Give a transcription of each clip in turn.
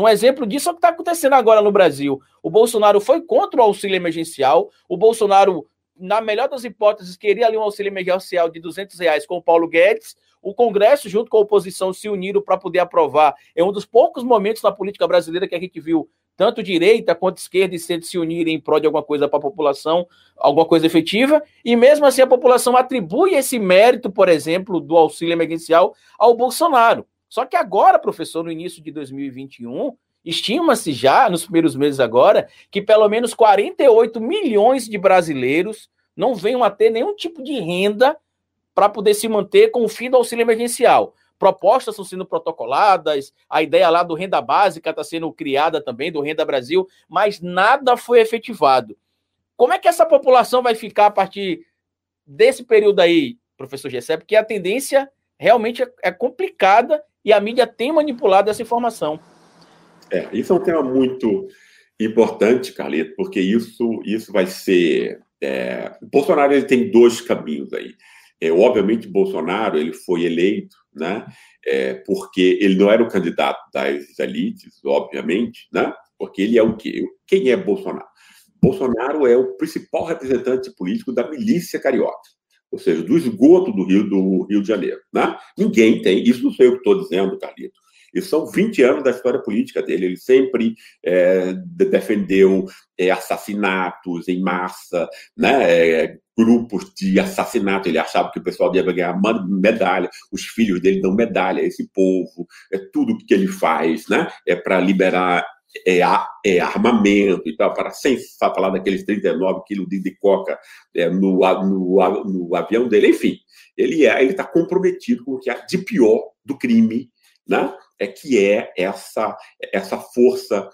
Um exemplo disso é o que está acontecendo agora no Brasil. O Bolsonaro foi contra o auxílio emergencial, o Bolsonaro, na melhor das hipóteses, queria ali um auxílio emergencial de 200 reais com o Paulo Guedes, o Congresso, junto com a oposição, se uniram para poder aprovar. É um dos poucos momentos na política brasileira que a gente viu tanto direita quanto esquerda e centro se unirem em prol de alguma coisa para a população, alguma coisa efetiva, e mesmo assim a população atribui esse mérito, por exemplo, do auxílio emergencial ao Bolsonaro. Só que agora, professor, no início de 2021, estima-se já, nos primeiros meses agora, que pelo menos 48 milhões de brasileiros não venham a ter nenhum tipo de renda para poder se manter com o fim do auxílio emergencial. Propostas estão sendo protocoladas, a ideia lá do Renda Básica está sendo criada também, do Renda Brasil, mas nada foi efetivado. Como é que essa população vai ficar a partir desse período aí, professor Gessé? Porque a tendência realmente é, é complicada e a mídia tem manipulado essa informação. É, isso é um tema muito importante, Carlito, porque isso, isso vai ser. É... O Bolsonaro ele tem dois caminhos aí. É, obviamente, Bolsonaro ele foi eleito, né? É, porque ele não era o candidato das elites, obviamente, né? Porque ele é o quê? Quem é Bolsonaro? Bolsonaro é o principal representante político da milícia carioca, ou seja, do esgoto do Rio, do Rio de Janeiro. Né? Ninguém tem, isso não sei o que estou dizendo, Carlito. Isso são 20 anos da história política dele. Ele sempre é, defendeu é, assassinatos em massa, né? É, grupos de assassinato. Ele achava que o pessoal ia ganhar medalha, os filhos dele dão medalha a esse povo. É tudo que ele faz, né? É para liberar é, é, armamento e tal, para sem falar daqueles 39 quilos de, coca é, no, no, no, avião dele. Enfim, ele é, ele está comprometido com o que há de pior do crime né? é que é essa, essa força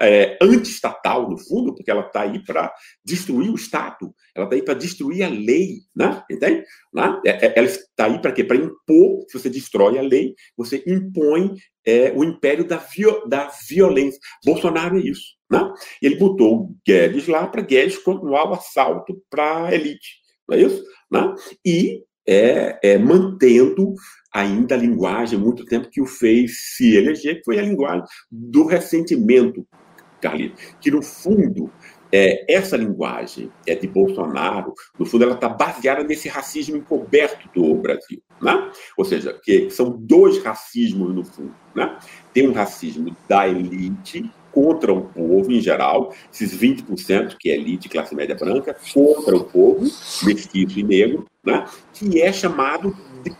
é, anti-estatal, no fundo, porque ela está aí para destruir o Estado, ela está aí para destruir a lei, né? entende? Né? É, é, ela está aí para quê? Para impor, se você destrói a lei, você impõe é, o império da, da violência. Bolsonaro é isso. Né? Ele botou o Guedes lá para Guedes continuar o assalto para a elite, não é isso? Né? E é, é, mantendo ainda a linguagem, muito tempo que o fez se eleger, que foi a linguagem do ressentimento, Carlito, que no fundo é, essa linguagem é de Bolsonaro, no fundo, ela está baseada nesse racismo encoberto do Brasil. Né? Ou seja, que são dois racismos no fundo. Né? Tem um racismo da elite contra o povo em geral, esses 20% que é elite, classe média branca, contra o povo, mestiço e negro, né? que é chamado de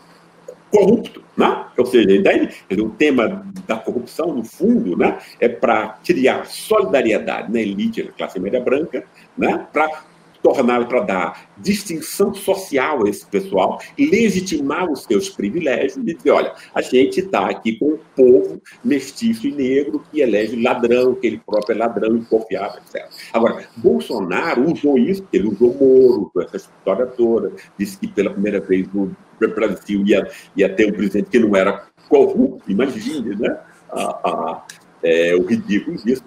corrupto. Né? Ou seja, o tema da corrupção, no fundo, né? é para criar solidariedade na elite, na classe média branca, né? para torná-lo para dar distinção social a esse pessoal, legitimar os seus privilégios e dizer, olha, a gente está aqui com um povo mestiço e negro que elege ladrão, que ele próprio é ladrão, inconfiável, etc. Agora, Bolsonaro usou isso, ele usou Moro, essa história toda, disse que pela primeira vez no Brasil ia, ia ter um presidente que não era corrupto, imagine, né? Ah, ah, é, o ridículo disso.